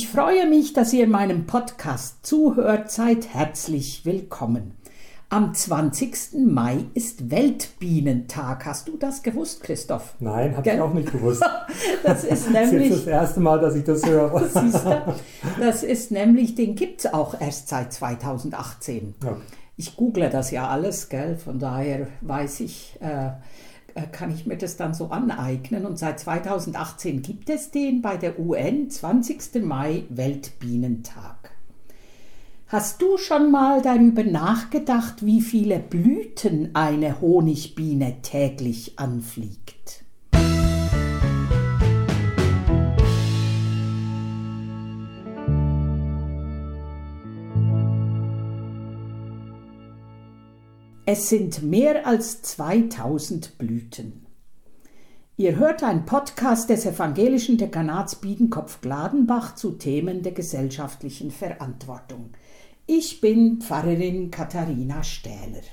Ich freue mich, dass ihr meinem Podcast zuhört. Seid herzlich willkommen. Am 20. Mai ist Weltbienentag. Hast du das gewusst, Christoph? Nein, habe ich auch nicht gewusst. das ist nämlich. Das ist das erste Mal, dass ich das höre. das ist nämlich, den gibt es auch erst seit 2018. Ja. Ich google das ja alles, gell? Von daher weiß ich, äh kann ich mir das dann so aneignen. Und seit 2018 gibt es den bei der UN, 20. Mai Weltbienentag. Hast du schon mal darüber nachgedacht, wie viele Blüten eine Honigbiene täglich anfliegt? Es sind mehr als 2000 Blüten. Ihr hört einen Podcast des evangelischen Dekanats Biedenkopf-Gladenbach zu Themen der gesellschaftlichen Verantwortung. Ich bin Pfarrerin Katharina Stähler.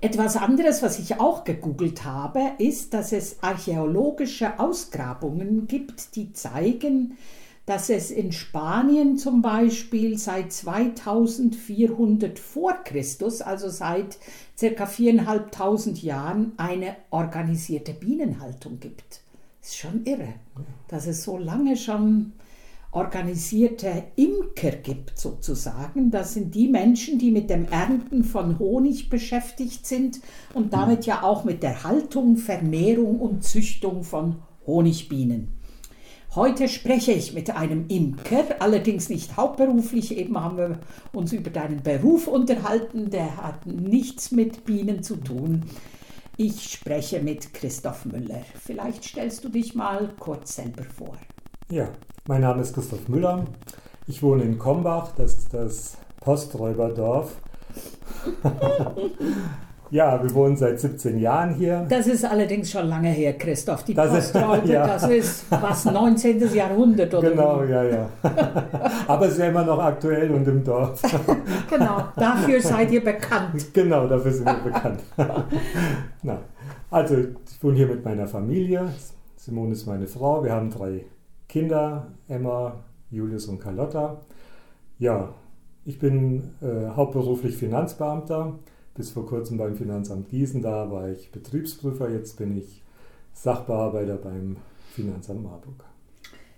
Etwas anderes, was ich auch gegoogelt habe, ist, dass es archäologische Ausgrabungen gibt, die zeigen, dass es in Spanien zum Beispiel seit 2400 vor Christus, also seit ca. 4.500 Jahren, eine organisierte Bienenhaltung gibt. Ist schon irre, dass es so lange schon organisierte Imker gibt sozusagen. Das sind die Menschen, die mit dem Ernten von Honig beschäftigt sind und damit ja auch mit der Haltung, Vermehrung und Züchtung von Honigbienen. Heute spreche ich mit einem Imker, allerdings nicht hauptberuflich. Eben haben wir uns über deinen Beruf unterhalten, der hat nichts mit Bienen zu tun. Ich spreche mit Christoph Müller. Vielleicht stellst du dich mal kurz selber vor. Ja, mein Name ist Christoph Müller. Ich wohne in Kombach, das ist das Posträuberdorf. ja, wir wohnen seit 17 Jahren hier. Das ist allerdings schon lange her, Christoph. Die das Posträuber, ja. das ist was 19. Jahrhundert oder Genau, ja, ja. Aber es ist ja immer noch aktuell und im Dorf. genau, dafür seid ihr bekannt. Genau, dafür sind wir bekannt. Na, also, ich wohne hier mit meiner Familie. Simone ist meine Frau. Wir haben drei Kinder, Emma, Julius und Carlotta. Ja, ich bin äh, hauptberuflich Finanzbeamter, bis vor kurzem beim Finanzamt Gießen, da war ich Betriebsprüfer, jetzt bin ich Sachbearbeiter beim Finanzamt Marburg.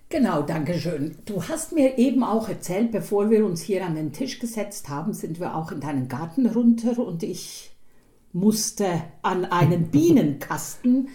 Genau, danke schön. Du hast mir eben auch erzählt, bevor wir uns hier an den Tisch gesetzt haben, sind wir auch in deinen Garten runter und ich musste an einen Bienenkasten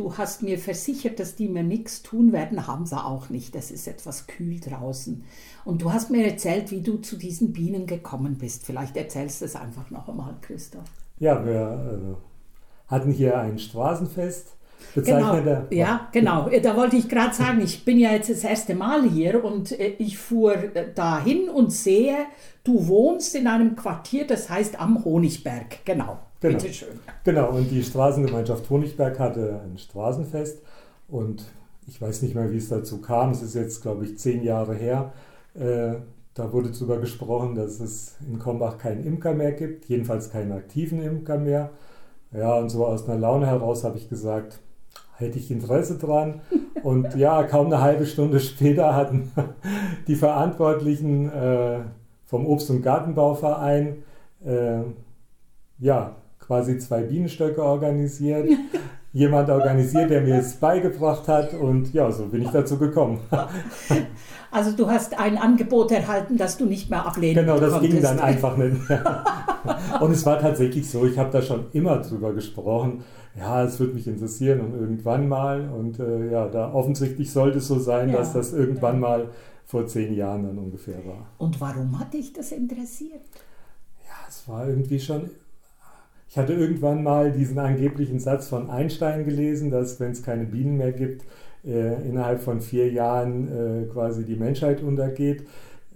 Du hast mir versichert, dass die mir nichts tun werden, haben sie auch nicht. Es ist etwas kühl draußen. Und du hast mir erzählt, wie du zu diesen Bienen gekommen bist. Vielleicht erzählst du es einfach noch einmal, Christoph. Ja, wir äh, hatten hier ein Straßenfest. Genau, ja, genau. Da wollte ich gerade sagen, ich bin ja jetzt das erste Mal hier und äh, ich fuhr äh, dahin und sehe, du wohnst in einem Quartier, das heißt am Honigberg. Genau. Genau. Bitte schön. Genau, und die Straßengemeinschaft Honigberg hatte ein Straßenfest und ich weiß nicht mehr, wie es dazu kam. Es ist jetzt, glaube ich, zehn Jahre her. Äh, da wurde darüber gesprochen, dass es in Kombach keinen Imker mehr gibt, jedenfalls keinen aktiven Imker mehr. Ja, und so aus einer Laune heraus habe ich gesagt, hätte ich Interesse dran. Und ja, kaum eine halbe Stunde später hatten die Verantwortlichen äh, vom Obst- und Gartenbauverein äh, ja, quasi zwei Bienenstöcke organisiert. Jemand organisiert, der mir es beigebracht hat und ja, so bin ich dazu gekommen. Also du hast ein Angebot erhalten, das du nicht mehr ablehnen Genau, das konntest. ging dann einfach nicht mehr. Und es war tatsächlich so, ich habe da schon immer drüber gesprochen. Ja, es würde mich interessieren und irgendwann mal. Und äh, ja, da offensichtlich sollte es so sein, ja. dass das irgendwann mal vor zehn Jahren dann ungefähr war. Und warum hat dich das interessiert? Ja, es war irgendwie schon ich hatte irgendwann mal diesen angeblichen Satz von Einstein gelesen, dass wenn es keine Bienen mehr gibt, äh, innerhalb von vier Jahren äh, quasi die Menschheit untergeht.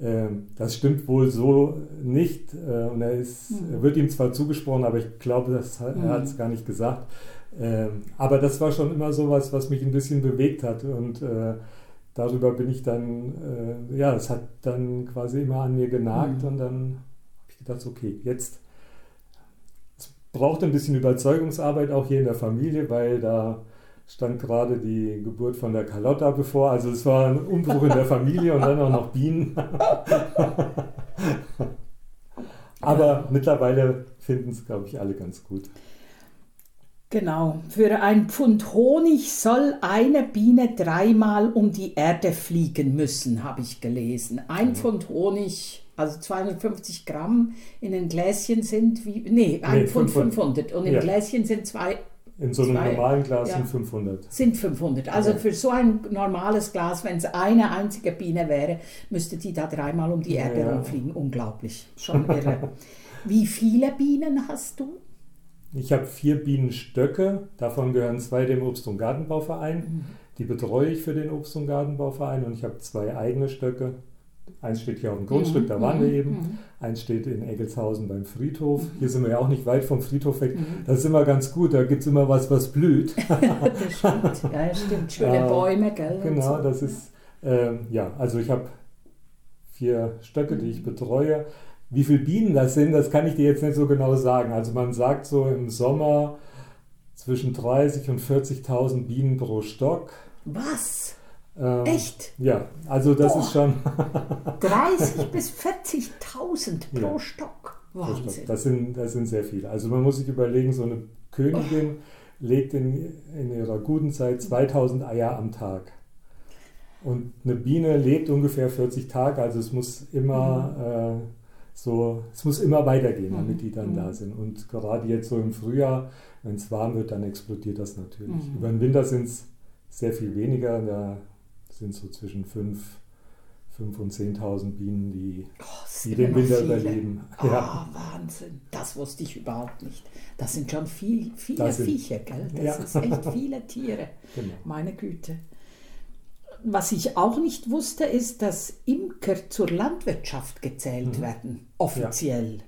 Äh, das stimmt wohl so nicht. Äh, und er, ist, mhm. er wird ihm zwar zugesprochen, aber ich glaube, das, er mhm. hat es gar nicht gesagt. Ähm, aber das war schon immer so was, was mich ein bisschen bewegt hat. Und äh, darüber bin ich dann, äh, ja, es hat dann quasi immer an mir genagt. Mhm. Und dann habe ich gedacht, okay, jetzt braucht ein bisschen Überzeugungsarbeit auch hier in der Familie, weil da stand gerade die Geburt von der Carlotta bevor. Also es war ein Umbruch in der Familie und dann auch noch Bienen. Aber mittlerweile finden es, glaube ich, alle ganz gut. Genau. Für ein Pfund Honig soll eine Biene dreimal um die Erde fliegen müssen, habe ich gelesen. Ein mhm. Pfund Honig, also 250 Gramm in ein Gläschen sind wie. Nee, ein nee, Pfund 500. 500. Und im ja. Gläschen sind zwei. In so einem zwei, normalen Glas ja, sind 500. Sind 500. Also ja. für so ein normales Glas, wenn es eine einzige Biene wäre, müsste die da dreimal um die Erde rumfliegen. Unglaublich. Schon irre. Wie viele Bienen hast du? Ich habe vier Bienenstöcke, davon gehören zwei dem Obst- und Gartenbauverein. Mhm. Die betreue ich für den Obst- und Gartenbauverein und ich habe zwei eigene Stöcke. Eins steht hier auf dem Grundstück, mhm. da waren wir mhm. eben. Mhm. Eins steht in Eggelshausen beim Friedhof. Hier sind wir ja auch nicht weit vom Friedhof weg. Das ist immer ganz gut, da gibt es immer was, was blüht. das stimmt, ja, stimmt. Schöne Bäume, gell? Genau, das ist, äh, ja, also ich habe vier Stöcke, die ich betreue. Wie viele Bienen das sind, das kann ich dir jetzt nicht so genau sagen. Also man sagt so im Sommer zwischen 30 und 40.000 Bienen pro Stock. Was? Ähm, Echt? Ja, also das Boah. ist schon. 30 bis 40.000 pro ja. Stock. Wahnsinn. Das sind, das sind sehr viele. Also man muss sich überlegen, so eine Königin oh. legt in, in ihrer guten Zeit 2000 Eier am Tag. Und eine Biene lebt ungefähr 40 Tage, also es muss immer. Mhm. Äh, so, es muss immer weitergehen, mhm. damit die dann mhm. da sind. Und gerade jetzt so im Frühjahr, wenn es warm wird, dann explodiert das natürlich. Mhm. Über den Winter sind es sehr viel weniger, da sind so zwischen 5 5 und 10.000 Bienen, die, oh, die den Winter viele. überleben. Oh, ja. Wahnsinn. Das wusste ich überhaupt nicht. Das sind schon viel, viele sind, Viecher, gell? Das ja. ist echt viele Tiere. Genau. Meine Güte. Was ich auch nicht wusste, ist, dass Imker zur Landwirtschaft gezählt mhm. werden, offiziell. Ja.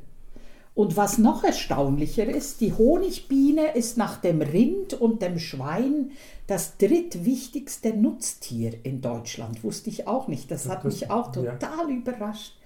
Und was noch erstaunlicher ist, die Honigbiene ist nach dem Rind und dem Schwein das drittwichtigste Nutztier in Deutschland. Wusste ich auch nicht. Das hat mich auch total ja. überrascht.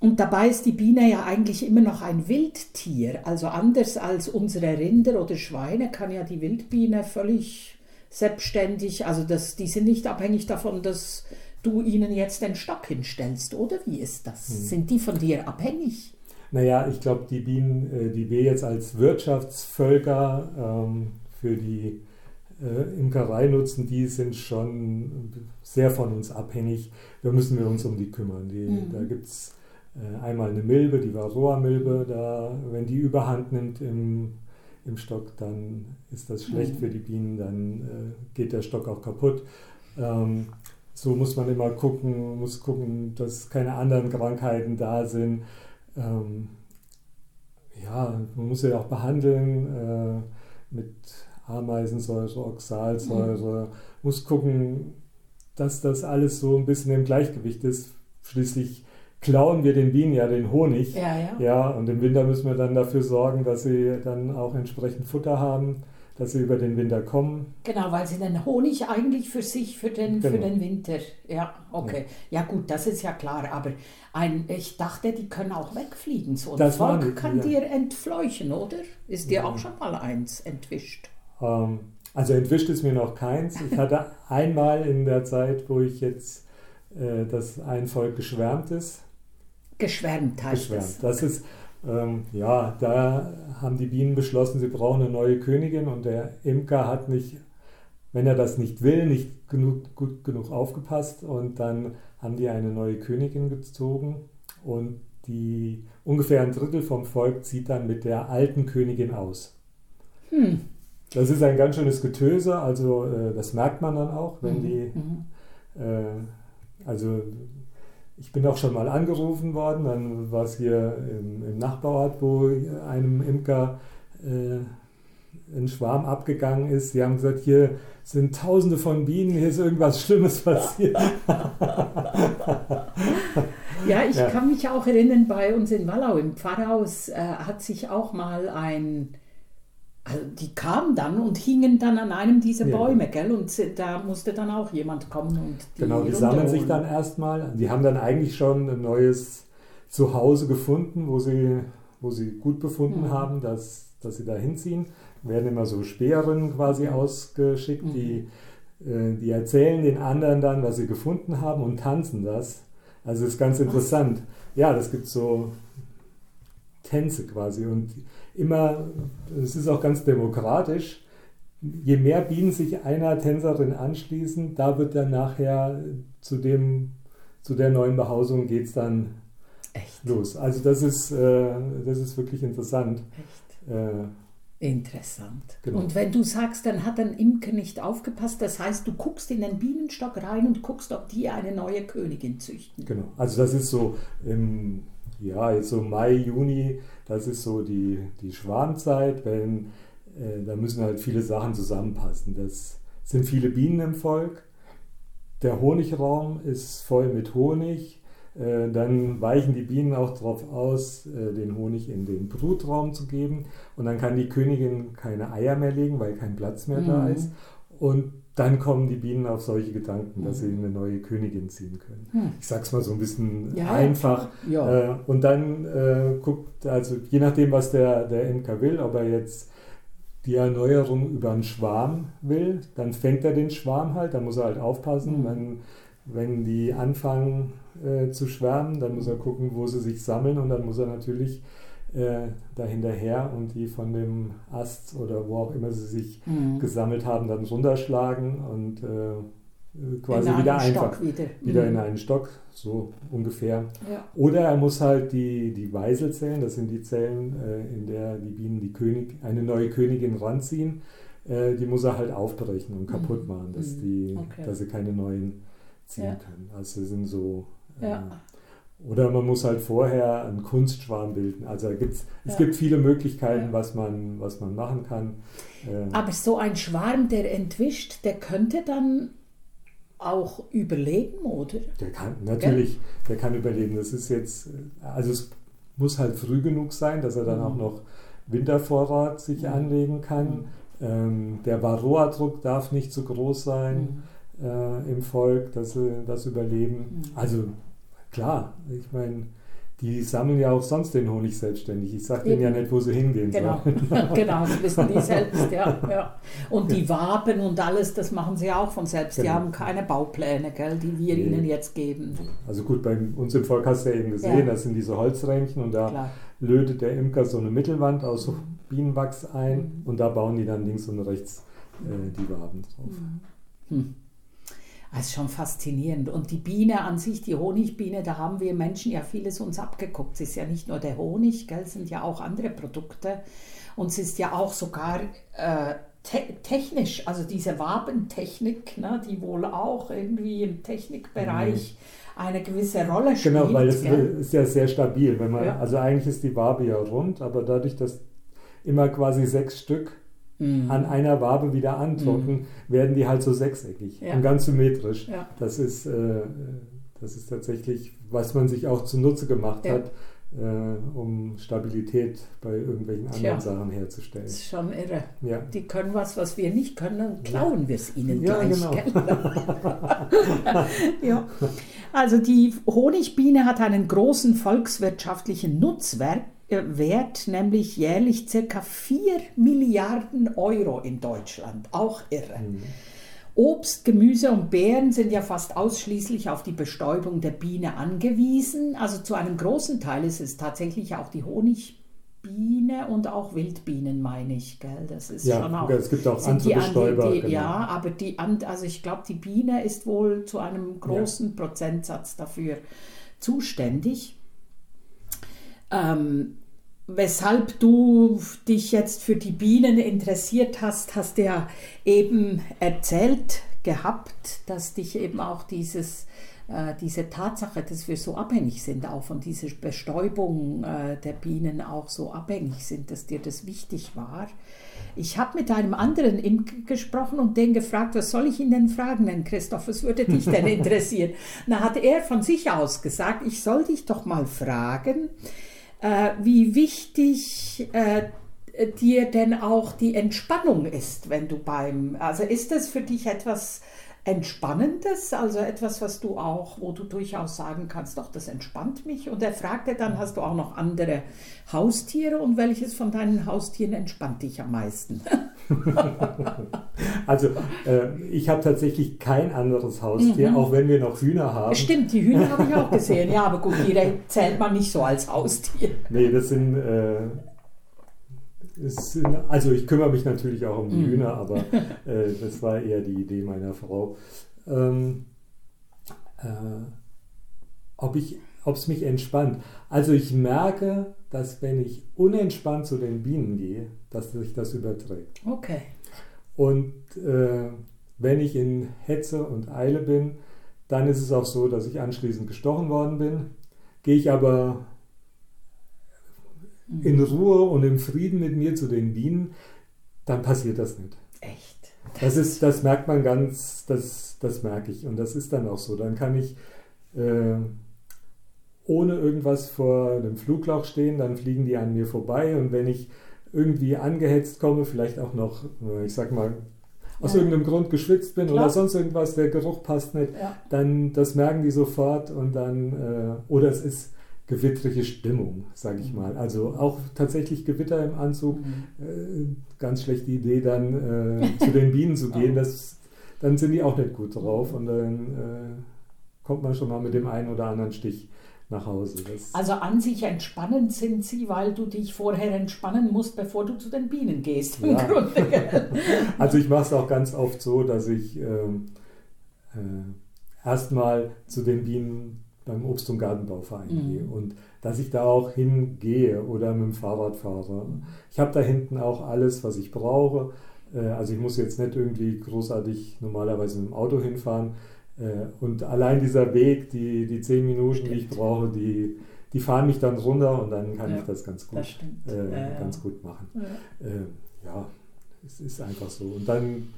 Und dabei ist die Biene ja eigentlich immer noch ein Wildtier. Also anders als unsere Rinder oder Schweine kann ja die Wildbiene völlig selbstständig, also das, die sind nicht abhängig davon, dass du ihnen jetzt den Stock hinstellst, oder wie ist das? Hm. Sind die von dir abhängig? Naja, ich glaube, die Bienen, äh, die wir jetzt als Wirtschaftsvölker ähm, für die äh, Imkerei nutzen, die sind schon sehr von uns abhängig. Da müssen wir uns um die kümmern. Die, mhm. Da gibt es äh, einmal eine Milbe, die Varroa-Milbe, da, wenn die überhand nimmt im im Stock, dann ist das schlecht mhm. für die Bienen, dann äh, geht der Stock auch kaputt. Ähm, so muss man immer gucken, muss gucken, dass keine anderen Krankheiten da sind. Ähm, ja, man muss ja auch behandeln äh, mit Ameisensäure, Oxalsäure, mhm. muss gucken, dass das alles so ein bisschen im Gleichgewicht ist. Schließlich klauen wir den Bienen ja den Honig. Ja, ja. ja, und im Winter müssen wir dann dafür sorgen, dass sie dann auch entsprechend Futter haben, dass sie über den Winter kommen. Genau, weil sie den Honig eigentlich für sich, für den, genau. für den Winter. Ja, okay. Ja. ja. gut, das ist ja klar, aber ein, ich dachte, die können auch wegfliegen. So ein das Volk die, kann ja. dir entfleuchen, oder? Ist dir auch schon mal eins entwischt? Ähm, also entwischt ist mir noch keins. Ich hatte einmal in der Zeit, wo ich jetzt äh, dass ein Volk geschwärmt ist, Geschwärmt heißt Geschwärmt. das. Das ist, ähm, ja, da haben die Bienen beschlossen, sie brauchen eine neue Königin und der Imker hat nicht, wenn er das nicht will, nicht genug, gut genug aufgepasst und dann haben die eine neue Königin gezogen und die ungefähr ein Drittel vom Volk zieht dann mit der alten Königin aus. Hm. Das ist ein ganz schönes Getöse, also äh, das merkt man dann auch, wenn mhm. die, mhm. äh, also ich bin auch schon mal angerufen worden, dann war es hier im, im Nachbarort, wo einem Imker äh, ein Schwarm abgegangen ist. Sie haben gesagt, hier sind tausende von Bienen, hier ist irgendwas Schlimmes passiert. ja, ich ja. kann mich auch erinnern, bei uns in Wallau im Pfarrhaus äh, hat sich auch mal ein also die kamen dann und hingen dann an einem dieser Bäume, ja. gell? Und da musste dann auch jemand kommen und die Genau, die sammeln sich dann erstmal. Die haben dann eigentlich schon ein neues Zuhause gefunden, wo sie, wo sie gut befunden mhm. haben, dass, dass sie da hinziehen. werden immer so Speerinnen quasi ausgeschickt, mhm. die, äh, die erzählen den anderen dann, was sie gefunden haben und tanzen das. Also ist ganz interessant. Ja, das gibt so Tänze quasi und immer, es ist auch ganz demokratisch. Je mehr Bienen sich einer Tänzerin anschließen, da wird dann nachher zu dem, zu der neuen Behausung geht es dann Echt? los. Also das ist, äh, das ist wirklich interessant. Echt? Äh, Interessant. Genau. Und wenn du sagst, dann hat ein Imker nicht aufgepasst, das heißt, du guckst in den Bienenstock rein und guckst, ob die eine neue Königin züchten. Genau. Also das ist so im ja, jetzt so Mai, Juni, das ist so die, die Schwarmzeit, wenn äh, da müssen halt viele Sachen zusammenpassen. Das sind viele Bienen im Volk. Der Honigraum ist voll mit Honig. Äh, dann weichen die Bienen auch darauf aus, äh, den Honig in den Brutraum zu geben. Und dann kann die Königin keine Eier mehr legen, weil kein Platz mehr mhm. da ist. Und dann kommen die Bienen auf solche Gedanken, dass sie mhm. eine neue Königin ziehen können. Hm. Ich sag's mal so ein bisschen ja, einfach. Ja. Äh, und dann äh, guckt, also je nachdem, was der, der Imker will, ob er jetzt die Erneuerung über einen Schwarm will, dann fängt er den Schwarm halt, da muss er halt aufpassen, mhm. wenn, wenn die anfangen äh, zu schwärmen, dann muss er gucken, wo sie sich sammeln und dann muss er natürlich äh, dahinterher und die von dem Ast oder wo auch immer sie sich mhm. gesammelt haben, dann runterschlagen und äh, quasi wieder einfach wieder, wieder mhm. in einen Stock, so ungefähr. Ja. Oder er muss halt die, die Weiselzellen, das sind die Zellen, äh, in der die Bienen die König, eine neue Königin ranziehen, äh, die muss er halt aufbrechen und kaputt mhm. machen, dass, mhm. die, okay. dass sie keine neuen ziehen ja. können. Also sind so ja. Oder man muss halt vorher einen Kunstschwarm bilden. Also gibt's, ja. es gibt viele Möglichkeiten, ja. was, man, was man machen kann. Ähm, Aber so ein Schwarm, der entwischt, der könnte dann auch überleben, oder? Der kann, natürlich, ja? der kann überleben. Das ist jetzt, also es muss halt früh genug sein, dass er dann mhm. auch noch Wintervorrat sich mhm. anlegen kann. Mhm. Ähm, der Varroa-Druck darf nicht zu groß sein mhm. äh, im Volk, dass sie das überleben. Mhm. Also klar, ich meine, die sammeln ja auch sonst den Honig selbstständig. Ich sage denen ja nicht, wo sie hingehen genau. sollen. genau, das wissen die selbst, ja, ja. Und die Waben und alles, das machen sie auch von selbst. Genau. Die haben keine Baupläne, gell, die wir nee. ihnen jetzt geben. Also gut, bei uns im Volk hast du ja eben gesehen, ja. das sind diese Holzrähmchen und da Klar. lötet der Imker so eine Mittelwand aus Bienenwachs ein mhm. und da bauen die dann links und rechts äh, die Waben drauf. Mhm. Hm. Das ist schon faszinierend. Und die Biene an sich, die Honigbiene, da haben wir Menschen ja vieles uns abgeguckt. Es ist ja nicht nur der Honig, gell, es sind ja auch andere Produkte. Und es ist ja auch sogar äh, te technisch, also diese Wabentechnik, ne, die wohl auch irgendwie im Technikbereich mhm. eine gewisse Rolle spielt. Genau, weil es ist ja sehr stabil. Wenn man, ja. Also eigentlich ist die Wabe ja rund, aber dadurch, dass immer quasi sechs Stück mhm. an einer Wabe wieder antrocken, mhm. werden die halt so sechseckig ja. und ganz symmetrisch. Ja. Das, ist, äh, das ist tatsächlich, was man sich auch zunutze gemacht ja. hat, äh, um Stabilität bei irgendwelchen anderen Tja, Sachen herzustellen. Das ist schon irre. Ja. Die können was, was wir nicht können, dann klauen wir es ihnen ja, gleich. Genau. ja. Also die Honigbiene hat einen großen volkswirtschaftlichen Nutzwert Wert, nämlich jährlich circa 4 Milliarden Euro in Deutschland. Auch irre. Mhm. Obst, Gemüse und Beeren sind ja fast ausschließlich auf die Bestäubung der Biene angewiesen. Also zu einem großen Teil ist es tatsächlich auch die Honigbiene und auch Wildbienen, meine ich. Gell? Das ist ja, schon auch, es gibt auch andere Bestäuber. Die, die, genau. Ja, aber die, also ich glaube, die Biene ist wohl zu einem großen ja. Prozentsatz dafür zuständig. Ähm, weshalb du dich jetzt für die Bienen interessiert hast, hast du ja eben erzählt gehabt, dass dich eben auch dieses, äh, diese Tatsache, dass wir so abhängig sind, auch von dieser Bestäubung äh, der Bienen auch so abhängig sind, dass dir das wichtig war. Ich habe mit einem anderen Imker gesprochen und den gefragt, was soll ich ihn denn fragen, denn Christoph, was würde dich denn interessieren? Da hat er von sich aus gesagt, ich soll dich doch mal fragen, äh, wie wichtig äh, dir denn auch die Entspannung ist, wenn du beim, also ist das für dich etwas Entspannendes, also etwas, was du auch, wo du durchaus sagen kannst, doch, das entspannt mich. Und er fragte dann, hast du auch noch andere Haustiere und welches von deinen Haustieren entspannt dich am meisten? also äh, ich habe tatsächlich kein anderes Haustier, mhm. auch wenn wir noch Hühner haben. Stimmt, die Hühner habe ich auch gesehen. Ja, aber gut, die zählt man nicht so als Haustier. Nee, das sind... Äh, ist, also ich kümmere mich natürlich auch um die mhm. Hühner, aber äh, das war eher die Idee meiner Frau. Ähm, äh, ob es mich entspannt. Also ich merke, dass wenn ich unentspannt zu den Bienen gehe, dass sich das überträgt. Okay. Und äh, wenn ich in Hetze und Eile bin, dann ist es auch so, dass ich anschließend gestochen worden bin. Gehe ich aber in Ruhe und im Frieden mit mir zu den Bienen, dann passiert das nicht. Echt? Das, das ist, das merkt man ganz, das, das merke ich. Und das ist dann auch so. Dann kann ich äh, ohne irgendwas vor einem Flugloch stehen, dann fliegen die an mir vorbei. Und wenn ich irgendwie angehetzt komme, vielleicht auch noch, äh, ich sag mal, aus ja. irgendeinem Grund geschwitzt bin Klar. oder sonst irgendwas, der Geruch passt nicht, ja. dann das merken die sofort und dann, äh, oder es ist gewittrige Stimmung, sage ich mal. Also auch tatsächlich Gewitter im Anzug. Mhm. Äh, ganz schlechte Idee, dann äh, zu den Bienen zu gehen. Das, dann sind die auch nicht gut drauf und dann äh, kommt man schon mal mit dem einen oder anderen Stich nach Hause. Das also an sich entspannend sind sie, weil du dich vorher entspannen musst, bevor du zu den Bienen gehst. Ja. also ich mache es auch ganz oft so, dass ich ähm, äh, erstmal zu den Bienen beim Obst- und Gartenbauverein mhm. gehe und dass ich da auch hingehe oder mit dem Fahrrad fahre. Ich habe da hinten auch alles, was ich brauche. Äh, also ich muss jetzt nicht irgendwie großartig normalerweise mit dem Auto hinfahren. Äh, und allein dieser Weg, die, die zehn Minuten, stimmt. die ich brauche, die, die fahren mich dann runter und dann kann ja, ich das ganz gut, das äh, ganz gut machen. Ja. Äh, ja, es ist einfach so. Und dann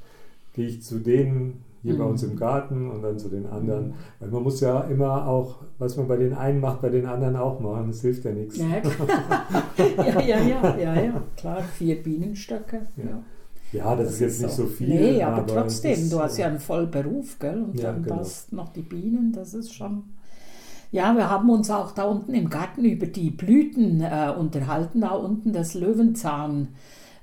gehe ich zu denen hier mhm. bei uns im Garten und dann zu den anderen. Mhm. Weil man muss ja immer auch, was man bei den einen macht, bei den anderen auch machen. Das hilft ja nichts. Ja, ja, ja, ja, ja, ja, klar, vier Bienenstöcke. Ja. Ja, das, das ist jetzt ist nicht so, so viel. Nee, aber, aber trotzdem, ist, du hast ja einen Vollberuf, gell? Und ja, dann genau. das noch die Bienen, das ist schon. Ja, wir haben uns auch da unten im Garten über die Blüten äh, unterhalten, da unten das Löwenzahn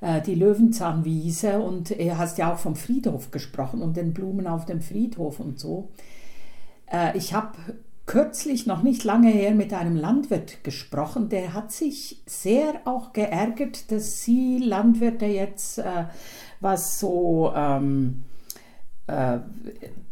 äh, die Löwenzahnwiese und er hast ja auch vom Friedhof gesprochen und den Blumen auf dem Friedhof und so. Äh, ich habe kürzlich, noch nicht lange her, mit einem Landwirt gesprochen, der hat sich sehr auch geärgert, dass Sie Landwirte jetzt, äh, was so ähm, äh,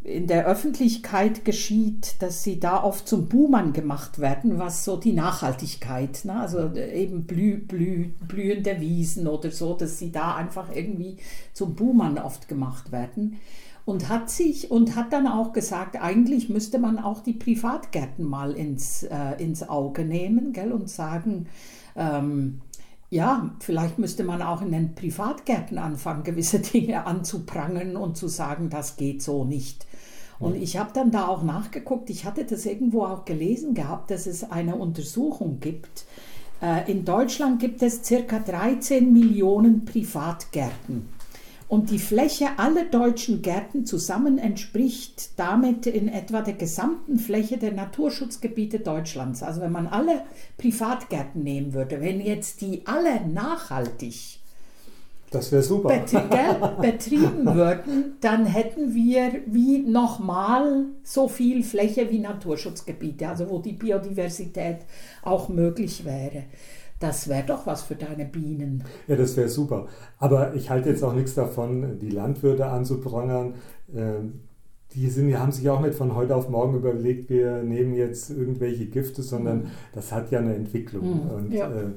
in der Öffentlichkeit geschieht, dass sie da oft zum Buhmann gemacht werden, was so die Nachhaltigkeit, ne? also eben blüh, blüh, blühende Wiesen oder so, dass sie da einfach irgendwie zum Buhmann oft gemacht werden. Und hat sich und hat dann auch gesagt, eigentlich müsste man auch die Privatgärten mal ins, äh, ins Auge nehmen gell, und sagen, ähm, ja, vielleicht müsste man auch in den Privatgärten anfangen, gewisse Dinge anzuprangern und zu sagen, das geht so nicht. Und ich habe dann da auch nachgeguckt, ich hatte das irgendwo auch gelesen gehabt, dass es eine Untersuchung gibt. Äh, in Deutschland gibt es circa 13 Millionen Privatgärten. Und die Fläche aller deutschen Gärten zusammen entspricht damit in etwa der gesamten Fläche der Naturschutzgebiete Deutschlands. Also wenn man alle Privatgärten nehmen würde, wenn jetzt die alle nachhaltig das wäre super. betrieben würden, dann hätten wir wie nochmal so viel Fläche wie Naturschutzgebiete, also wo die Biodiversität auch möglich wäre. Das wäre doch was für deine Bienen. Ja, das wäre super. Aber ich halte jetzt auch nichts davon, die Landwirte anzuprangern. Ähm, die sind, haben sich auch nicht von heute auf morgen überlegt, wir nehmen jetzt irgendwelche Gifte, sondern mhm. das hat ja eine Entwicklung. Mhm, und, ja. Äh,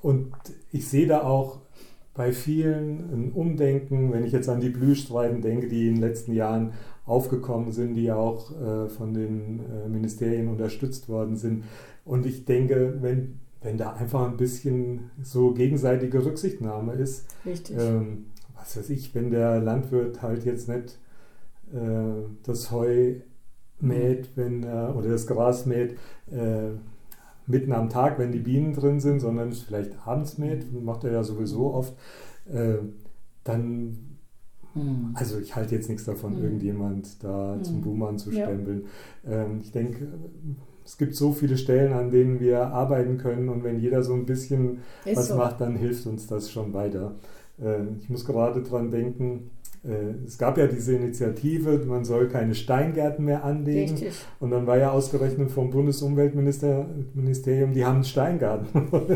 und ich sehe da auch bei vielen ein Umdenken, wenn ich jetzt an die Blühstreifen denke, die in den letzten Jahren aufgekommen sind, die auch äh, von den äh, Ministerien unterstützt worden sind. Und ich denke, wenn, wenn da einfach ein bisschen so gegenseitige Rücksichtnahme ist, ähm, was weiß ich, wenn der Landwirt halt jetzt nicht äh, das Heu mäht, wenn oder das Gras mäht, äh, mitten am Tag, wenn die Bienen drin sind, sondern es vielleicht abends mäht, macht er ja sowieso oft, äh, dann Mhm. Also ich halte jetzt nichts davon, mhm. irgendjemand da zum Buhmann zu stempeln. Ja. Ähm, ich denke, es gibt so viele Stellen, an denen wir arbeiten können und wenn jeder so ein bisschen Ist was so. macht, dann hilft uns das schon weiter. Äh, ich muss gerade dran denken, äh, es gab ja diese Initiative, man soll keine Steingärten mehr anlegen. Richtig. Und dann war ja ausgerechnet vom Bundesumweltministerium, die haben einen Steingarten.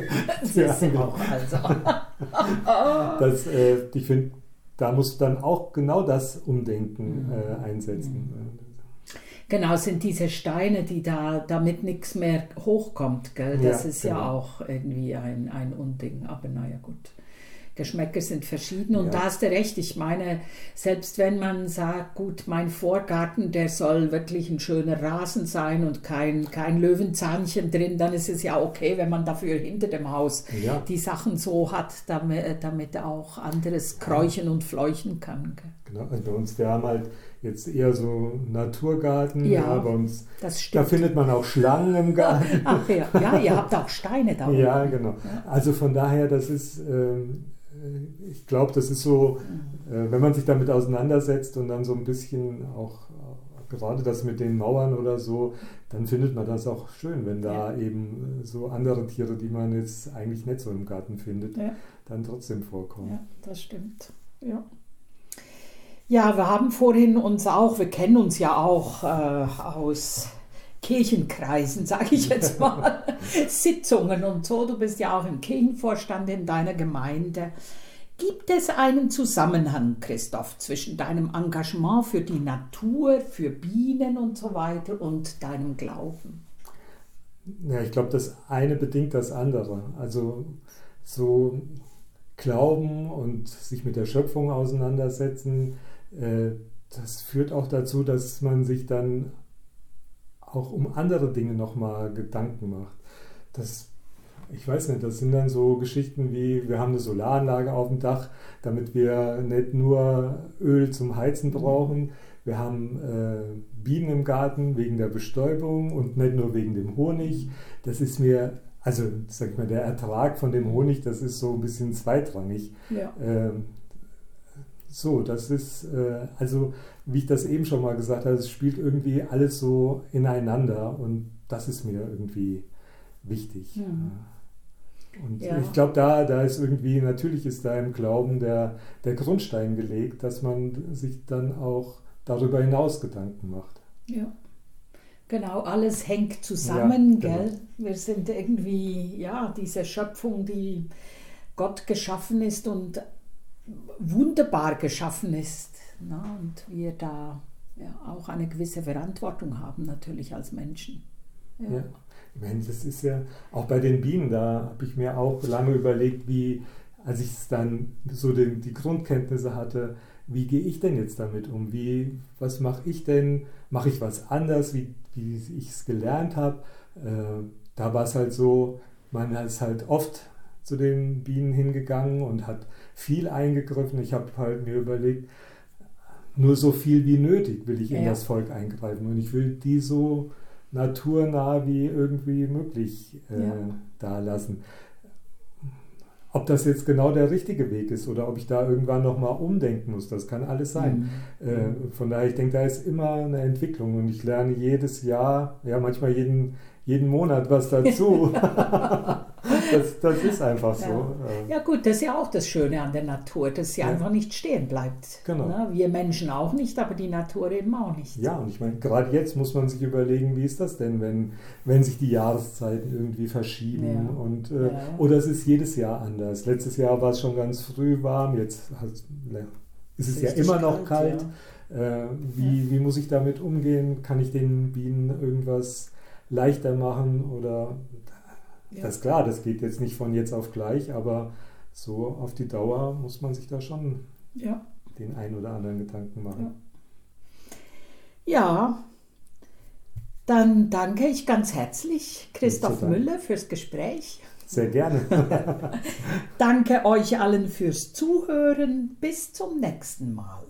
das ist auch also. das, äh, ich finde, da muss dann auch genau das Umdenken mhm. äh, einsetzen. Mhm. Genau, sind diese Steine, die da, damit nichts mehr hochkommt, gell? Das ja, ist genau. ja auch irgendwie ein, ein Unding, aber naja, gut. Geschmäcker sind verschieden und ja. da hast du recht. Ich meine, selbst wenn man sagt, gut, mein Vorgarten, der soll wirklich ein schöner Rasen sein und kein, kein Löwenzahnchen drin, dann ist es ja okay, wenn man dafür hinter dem Haus ja. die Sachen so hat, damit, damit auch anderes kräuchen und fleuchen kann. Genau, also bei uns, wir haben halt jetzt eher so Naturgarten, ja, bei uns, da findet man auch Schlangen im Garten. Ach ja, ja ihr habt auch Steine da. Ja, genau. Also von daher, das ist... Ähm, äh, ich glaube, das ist so, äh, wenn man sich damit auseinandersetzt und dann so ein bisschen auch gerade das mit den Mauern oder so, dann findet man das auch schön, wenn da ja. eben so andere Tiere, die man jetzt eigentlich nicht so im Garten findet, ja. dann trotzdem vorkommen. Ja, das stimmt. Ja. Ja, wir haben vorhin uns auch, wir kennen uns ja auch äh, aus Kirchenkreisen, sage ich jetzt mal, Sitzungen und so. Du bist ja auch im Kirchenvorstand in deiner Gemeinde. Gibt es einen Zusammenhang, Christoph, zwischen deinem Engagement für die Natur, für Bienen und so weiter und deinem Glauben? Ja, ich glaube, das eine bedingt das andere. Also so Glauben und sich mit der Schöpfung auseinandersetzen, das führt auch dazu, dass man sich dann auch um andere Dinge nochmal Gedanken macht. Das, ich weiß nicht, das sind dann so Geschichten wie, wir haben eine Solaranlage auf dem Dach, damit wir nicht nur Öl zum Heizen brauchen. Wir haben äh, Bienen im Garten wegen der Bestäubung und nicht nur wegen dem Honig. Das ist mir, also sag ich mal, der Ertrag von dem Honig, das ist so ein bisschen zweitrangig. Ja. Ähm, so, das ist, äh, also wie ich das eben schon mal gesagt habe, es spielt irgendwie alles so ineinander und das ist mir irgendwie wichtig. Mhm. Und ja. ich glaube, da, da ist irgendwie, natürlich ist da im Glauben der, der Grundstein gelegt, dass man sich dann auch darüber hinaus Gedanken macht. Ja. Genau, alles hängt zusammen, ja, genau. gell? Wir sind irgendwie, ja, diese Schöpfung, die Gott geschaffen ist und wunderbar geschaffen ist. Na, und wir da ja, auch eine gewisse Verantwortung haben, natürlich als Menschen. Ja. ja. Ich meine, das ist ja auch bei den Bienen, da habe ich mir auch lange überlegt, wie, als ich dann so den, die Grundkenntnisse hatte, wie gehe ich denn jetzt damit um? Wie, was mache ich denn? Mache ich was anders, wie, wie ich es gelernt habe? Äh, da war es halt so, man ist halt oft zu den Bienen hingegangen und hat viel eingegriffen. Ich habe halt mir überlegt, nur so viel wie nötig will ich in ja. das Volk eingreifen und ich will die so naturnah wie irgendwie möglich äh, ja. da lassen. Ob das jetzt genau der richtige Weg ist oder ob ich da irgendwann nochmal umdenken muss, das kann alles sein. Mhm. Äh, von daher, ich denke, da ist immer eine Entwicklung und ich lerne jedes Jahr, ja manchmal jeden, jeden Monat was dazu. das, das ist einfach so. Ja. ja. gut, das ist ja auch das Schöne an der Natur, dass sie ja. einfach nicht stehen bleibt. Genau. Ne? Wir Menschen auch nicht, aber die Natur eben auch nicht. Ja, und ich meine, gerade jetzt muss man sich überlegen, wie ist das denn, wenn, wenn sich die Jahreszeiten irgendwie verschieben ja. und äh, oder es ist jedes Jahr anders. Letztes Jahr war es schon ganz früh warm, jetzt ist es ja immer noch kalt. Äh, wie, wie muss ich damit umgehen? Kann ich den Bienen irgendwas leichter machen oder ja. Das ist klar, das geht jetzt nicht von jetzt auf gleich, aber so auf die Dauer muss man sich da schon ja. den einen oder anderen Gedanken machen. Ja. ja. dann danke ich ganz herzlich Christoph Müller fürs Gespräch. Sehr gerne. danke euch allen fürs Zuhören. Bis zum nächsten Mal.